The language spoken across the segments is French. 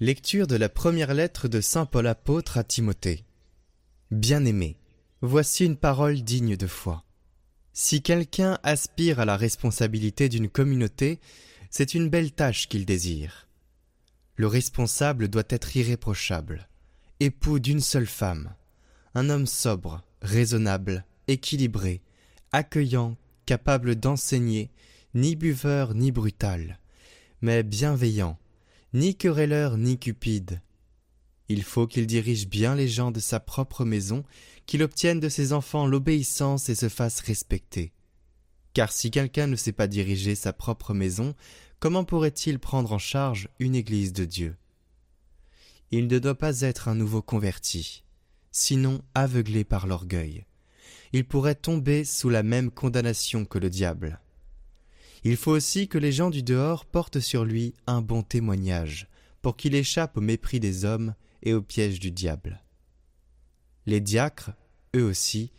Lecture de la première lettre de Saint Paul apôtre à Timothée. Bien-aimé, voici une parole digne de foi. Si quelqu'un aspire à la responsabilité d'une communauté, c'est une belle tâche qu'il désire. Le responsable doit être irréprochable, époux d'une seule femme, un homme sobre, raisonnable, équilibré, accueillant, capable d'enseigner, ni buveur ni brutal, mais bienveillant, ni querelleur ni cupide. Il faut qu'il dirige bien les gens de sa propre maison, qu'il obtienne de ses enfants l'obéissance et se fasse respecter. Car si quelqu'un ne sait pas diriger sa propre maison, comment pourrait-il prendre en charge une Église de Dieu? Il ne doit pas être un nouveau converti, sinon aveuglé par l'orgueil. Il pourrait tomber sous la même condamnation que le diable. Il faut aussi que les gens du dehors portent sur lui un bon témoignage, pour qu'il échappe au mépris des hommes et au piège du diable. Les diacres, eux aussi,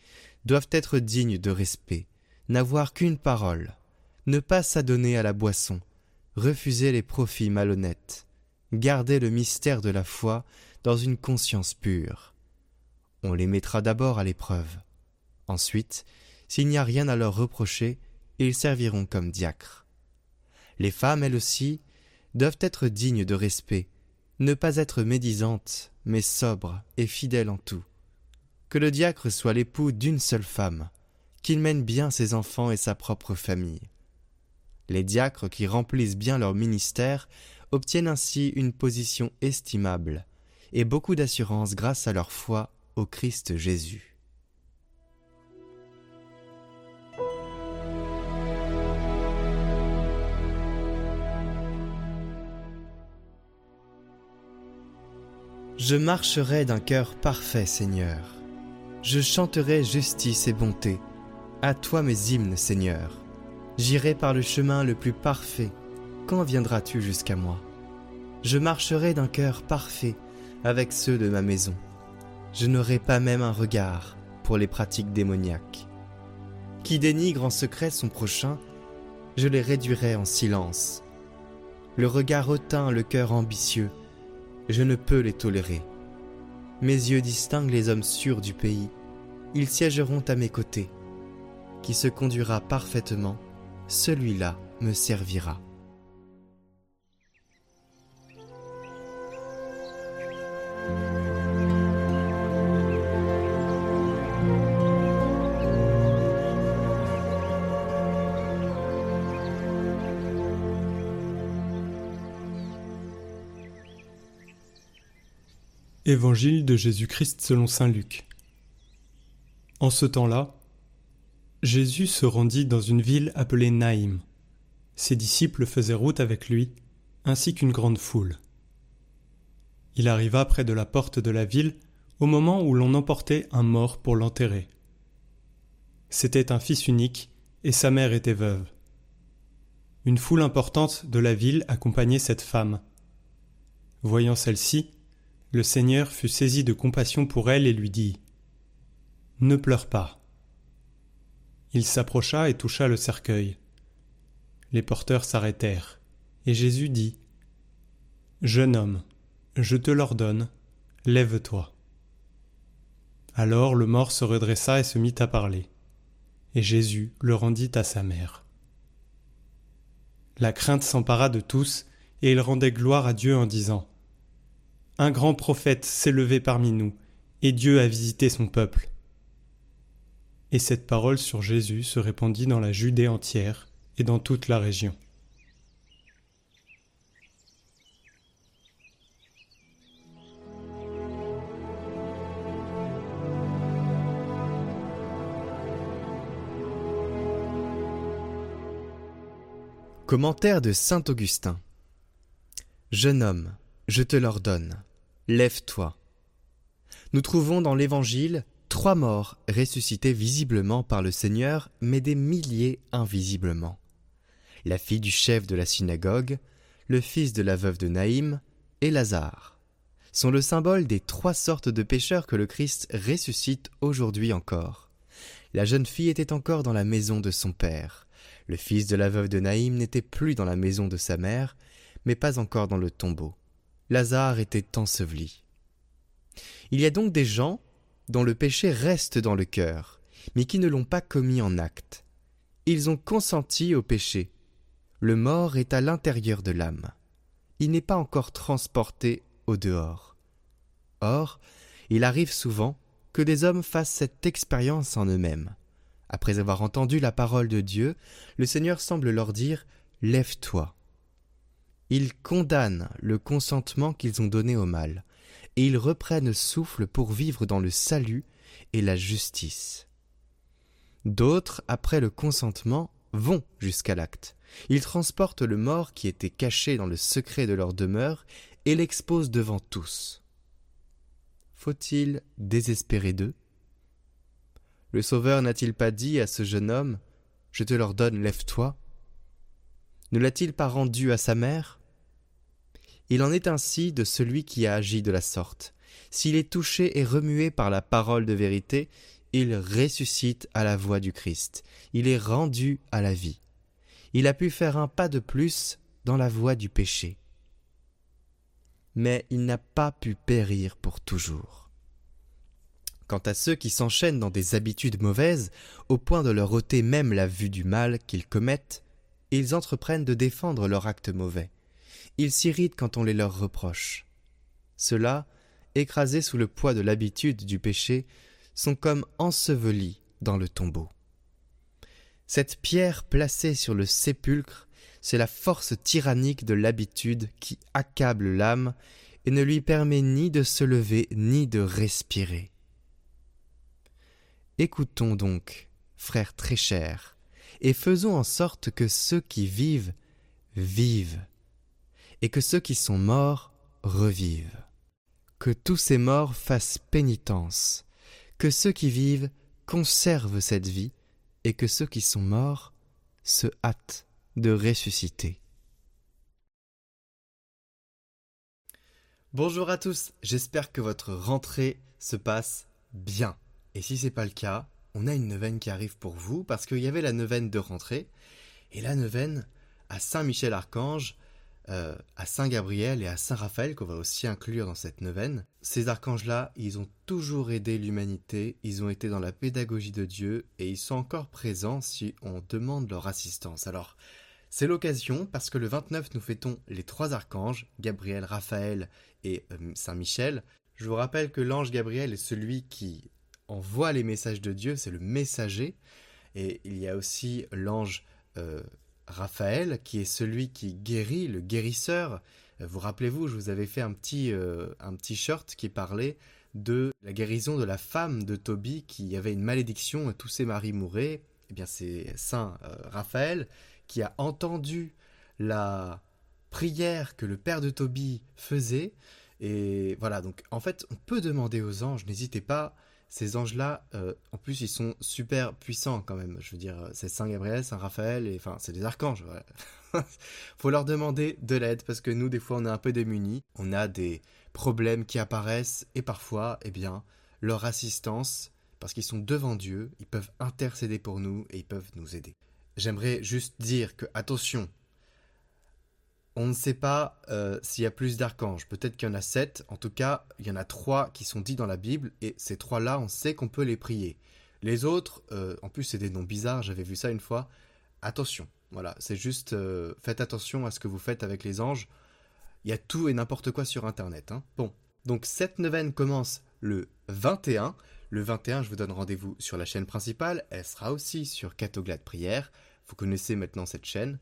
doivent être dignes de respect, n'avoir qu'une parole, ne pas s'adonner à la boisson, refuser les profits malhonnêtes, garder le mystère de la foi dans une conscience pure. On les mettra d'abord à l'épreuve. Ensuite, s'il n'y a rien à leur reprocher, ils serviront comme diacres. Les femmes, elles aussi, doivent être dignes de respect, ne pas être médisantes, mais sobres et fidèles en tout. Que le diacre soit l'époux d'une seule femme, qu'il mène bien ses enfants et sa propre famille. Les diacres qui remplissent bien leur ministère obtiennent ainsi une position estimable et beaucoup d'assurance grâce à leur foi au Christ Jésus. Je marcherai d'un cœur parfait, Seigneur. Je chanterai justice et bonté. À toi mes hymnes, Seigneur. J'irai par le chemin le plus parfait. Quand viendras-tu jusqu'à moi? Je marcherai d'un cœur parfait avec ceux de ma maison. Je n'aurai pas même un regard pour les pratiques démoniaques. Qui dénigre en secret son prochain, je les réduirai en silence. Le regard hautain, le cœur ambitieux, je ne peux les tolérer. Mes yeux distinguent les hommes sûrs du pays. Ils siégeront à mes côtés. Qui se conduira parfaitement, celui-là me servira. Évangile de Jésus-Christ selon Saint Luc. En ce temps-là, Jésus se rendit dans une ville appelée Naïm. Ses disciples faisaient route avec lui, ainsi qu'une grande foule. Il arriva près de la porte de la ville au moment où l'on emportait un mort pour l'enterrer. C'était un fils unique, et sa mère était veuve. Une foule importante de la ville accompagnait cette femme. Voyant celle-ci, le Seigneur fut saisi de compassion pour elle et lui dit Ne pleure pas. Il s'approcha et toucha le cercueil. Les porteurs s'arrêtèrent, et Jésus dit Jeune homme, je te l'ordonne, lève-toi. Alors le mort se redressa et se mit à parler, et Jésus le rendit à sa mère. La crainte s'empara de tous, et ils rendaient gloire à Dieu en disant un grand prophète s'est levé parmi nous, et Dieu a visité son peuple. Et cette parole sur Jésus se répandit dans la Judée entière et dans toute la région. Commentaire de Saint Augustin. Jeune homme, je te l'ordonne, lève-toi. Nous trouvons dans l'Évangile trois morts ressuscités visiblement par le Seigneur, mais des milliers invisiblement. La fille du chef de la synagogue, le fils de la veuve de Naïm et Lazare sont le symbole des trois sortes de pécheurs que le Christ ressuscite aujourd'hui encore. La jeune fille était encore dans la maison de son père. Le fils de la veuve de Naïm n'était plus dans la maison de sa mère, mais pas encore dans le tombeau. Lazare était enseveli. Il y a donc des gens dont le péché reste dans le cœur, mais qui ne l'ont pas commis en acte. Ils ont consenti au péché. Le mort est à l'intérieur de l'âme. Il n'est pas encore transporté au dehors. Or, il arrive souvent que des hommes fassent cette expérience en eux-mêmes. Après avoir entendu la parole de Dieu, le Seigneur semble leur dire Lève-toi. Ils condamnent le consentement qu'ils ont donné au mal, et ils reprennent souffle pour vivre dans le salut et la justice. D'autres, après le consentement, vont jusqu'à l'acte. Ils transportent le mort qui était caché dans le secret de leur demeure et l'exposent devant tous. Faut-il désespérer d'eux? Le Sauveur n'a-t-il pas dit à ce jeune homme Je te l'ordonne, lève-toi Ne l'a-t-il pas rendu à sa mère? Il en est ainsi de celui qui a agi de la sorte. S'il est touché et remué par la parole de vérité, il ressuscite à la voix du Christ. Il est rendu à la vie. Il a pu faire un pas de plus dans la voie du péché. Mais il n'a pas pu périr pour toujours. Quant à ceux qui s'enchaînent dans des habitudes mauvaises, au point de leur ôter même la vue du mal qu'ils commettent, ils entreprennent de défendre leur acte mauvais. Ils s'irritent quand on les leur reproche. Ceux-là, écrasés sous le poids de l'habitude du péché, sont comme ensevelis dans le tombeau. Cette pierre placée sur le sépulcre, c'est la force tyrannique de l'habitude qui accable l'âme et ne lui permet ni de se lever ni de respirer. Écoutons donc, frères très chers, et faisons en sorte que ceux qui vivent vivent et que ceux qui sont morts revivent. Que tous ces morts fassent pénitence, que ceux qui vivent conservent cette vie, et que ceux qui sont morts se hâtent de ressusciter. Bonjour à tous, j'espère que votre rentrée se passe bien. Et si c'est pas le cas, on a une neuvaine qui arrive pour vous parce qu'il y avait la neuvaine de rentrée et la neuvaine à Saint-Michel-Archange euh, à Saint Gabriel et à Saint Raphaël qu'on va aussi inclure dans cette neuvaine. Ces archanges-là, ils ont toujours aidé l'humanité, ils ont été dans la pédagogie de Dieu et ils sont encore présents si on demande leur assistance. Alors, c'est l'occasion parce que le 29 nous fêtons les trois archanges, Gabriel, Raphaël et euh, Saint Michel. Je vous rappelle que l'ange Gabriel est celui qui envoie les messages de Dieu, c'est le messager. Et il y a aussi l'ange euh, Raphaël, qui est celui qui guérit, le guérisseur. Euh, vous rappelez-vous, je vous avais fait un petit, euh, un petit short qui parlait de la guérison de la femme de Tobie qui avait une malédiction, tous ses maris mouraient. Eh bien, c'est Saint euh, Raphaël qui a entendu la prière que le père de Tobie faisait. Et voilà, donc en fait, on peut demander aux anges, n'hésitez pas, ces anges-là, euh, en plus, ils sont super puissants quand même. Je veux dire, c'est Saint Gabriel, Saint Raphaël, et enfin, c'est des archanges. Faut leur demander de l'aide parce que nous, des fois, on est un peu démunis. On a des problèmes qui apparaissent et parfois, eh bien, leur assistance, parce qu'ils sont devant Dieu, ils peuvent intercéder pour nous et ils peuvent nous aider. J'aimerais juste dire que, attention, on ne sait pas euh, s'il y a plus d'archanges. Peut-être qu'il y en a sept. En tout cas, il y en a trois qui sont dits dans la Bible. Et ces trois-là, on sait qu'on peut les prier. Les autres, euh, en plus, c'est des noms bizarres. J'avais vu ça une fois. Attention. Voilà, c'est juste euh, faites attention à ce que vous faites avec les anges. Il y a tout et n'importe quoi sur Internet. Hein. Bon, donc cette neuvaine commence le 21. Le 21, je vous donne rendez-vous sur la chaîne principale. Elle sera aussi sur Catoglade Prière. Vous connaissez maintenant cette chaîne.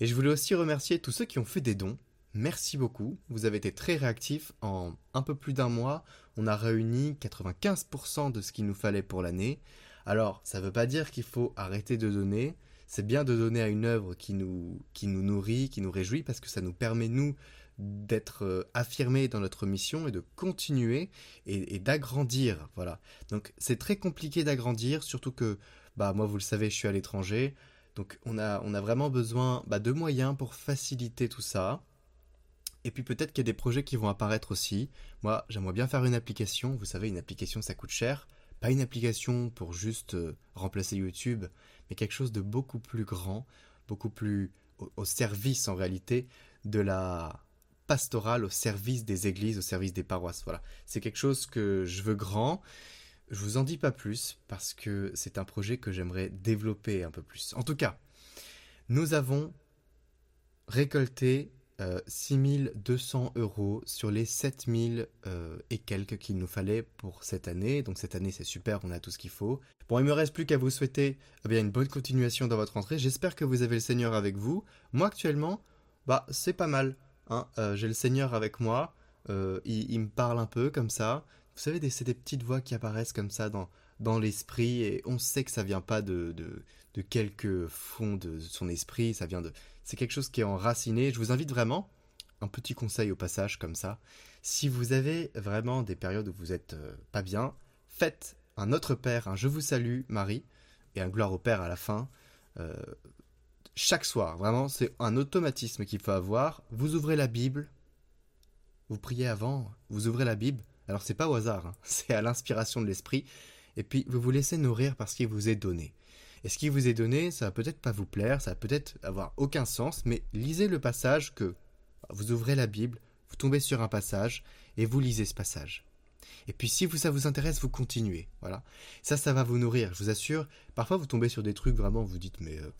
Et je voulais aussi remercier tous ceux qui ont fait des dons. Merci beaucoup, vous avez été très réactifs. En un peu plus d'un mois, on a réuni 95% de ce qu'il nous fallait pour l'année. Alors, ça ne veut pas dire qu'il faut arrêter de donner. C'est bien de donner à une œuvre qui nous, nourrit, qui nous réjouit, parce que ça nous permet, nous, d'être euh, affirmé dans notre mission et de continuer et, d'agrandir. Voilà. Donc c'est très compliqué d'agrandir, surtout que bah moi vous le savez, je suis à l'étranger. Donc on a, on a vraiment besoin bah, de moyens pour faciliter tout ça. Et puis peut-être qu'il y a des projets qui vont apparaître aussi. Moi, j'aimerais bien faire une application. Vous savez, une application, ça coûte cher. Pas une application pour juste euh, remplacer YouTube, mais quelque chose de beaucoup plus grand, beaucoup plus au service en réalité de la pastorale au service des églises, au service des paroisses. Voilà, c'est quelque chose que je veux grand. Je vous en dis pas plus parce que c'est un projet que j'aimerais développer un peu plus. En tout cas, nous avons récolté 6200 euh, euros sur les 7000 euh, et quelques qu'il nous fallait pour cette année. Donc cette année c'est super, on a tout ce qu'il faut. Bon, il me reste plus qu'à vous souhaiter eh bien, une bonne continuation dans votre rentrée. J'espère que vous avez le Seigneur avec vous. Moi actuellement, bah c'est pas mal. Hein, euh, j'ai le Seigneur avec moi, euh, il, me parle un peu comme ça. Vous savez, c'est des petites voix qui apparaissent comme ça dans, l'esprit et on sait que ça vient pas de, de, de quelques fonds de son esprit, ça vient de... C'est quelque chose qui est enraciné. Je vous invite vraiment, un petit conseil au passage comme ça, si vous avez vraiment des périodes où vous êtes euh, pas bien, faites un autre Père, un Je vous salue Marie, et un Gloire au Père à la fin chaque soir. Vraiment, c'est un automatisme qu'il faut avoir. Vous ouvrez la Bible, vous priez avant, vous ouvrez la Bible. Alors c'est pas au hasard, hein. c'est à l'inspiration de l'esprit. Et puis vous vous laissez nourrir parce qu'il vous est donné. Et ce qui vous est donné, ça va peut-être pas vous plaire, ça va peut-être avoir aucun sens, mais lisez le passage que vous ouvrez la Bible, vous tombez sur un passage et vous lisez ce passage. Et puis si ça vous intéresse, vous continuez. Voilà. Ça, ça va vous nourrir, je vous assure. Parfois vous tombez sur des trucs vraiment, vous dites mais euh,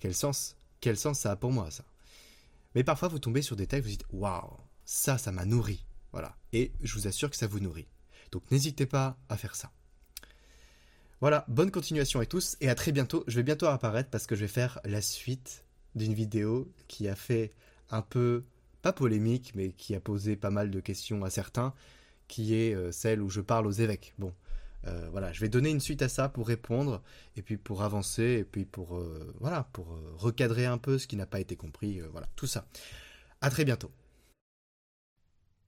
quel sens Quel sens ça a pour moi, ça Mais parfois, vous tombez sur des textes, vous dites Waouh, ça, ça m'a nourri. Voilà. Et je vous assure que ça vous nourrit. Donc n'hésitez pas à faire ça. Voilà, bonne continuation à tous et à très bientôt. Je vais bientôt apparaître parce que je vais faire la suite d'une vidéo qui a fait un peu, pas polémique, mais qui a posé pas mal de questions à certains, qui est euh, celle où je parle aux évêques. Bon, euh, voilà, je vais donner une suite à ça pour répondre et puis pour avancer et puis pour euh, voilà pour recadrer un peu ce qui n'a pas été compris. voilà, tout ça. À très bientôt.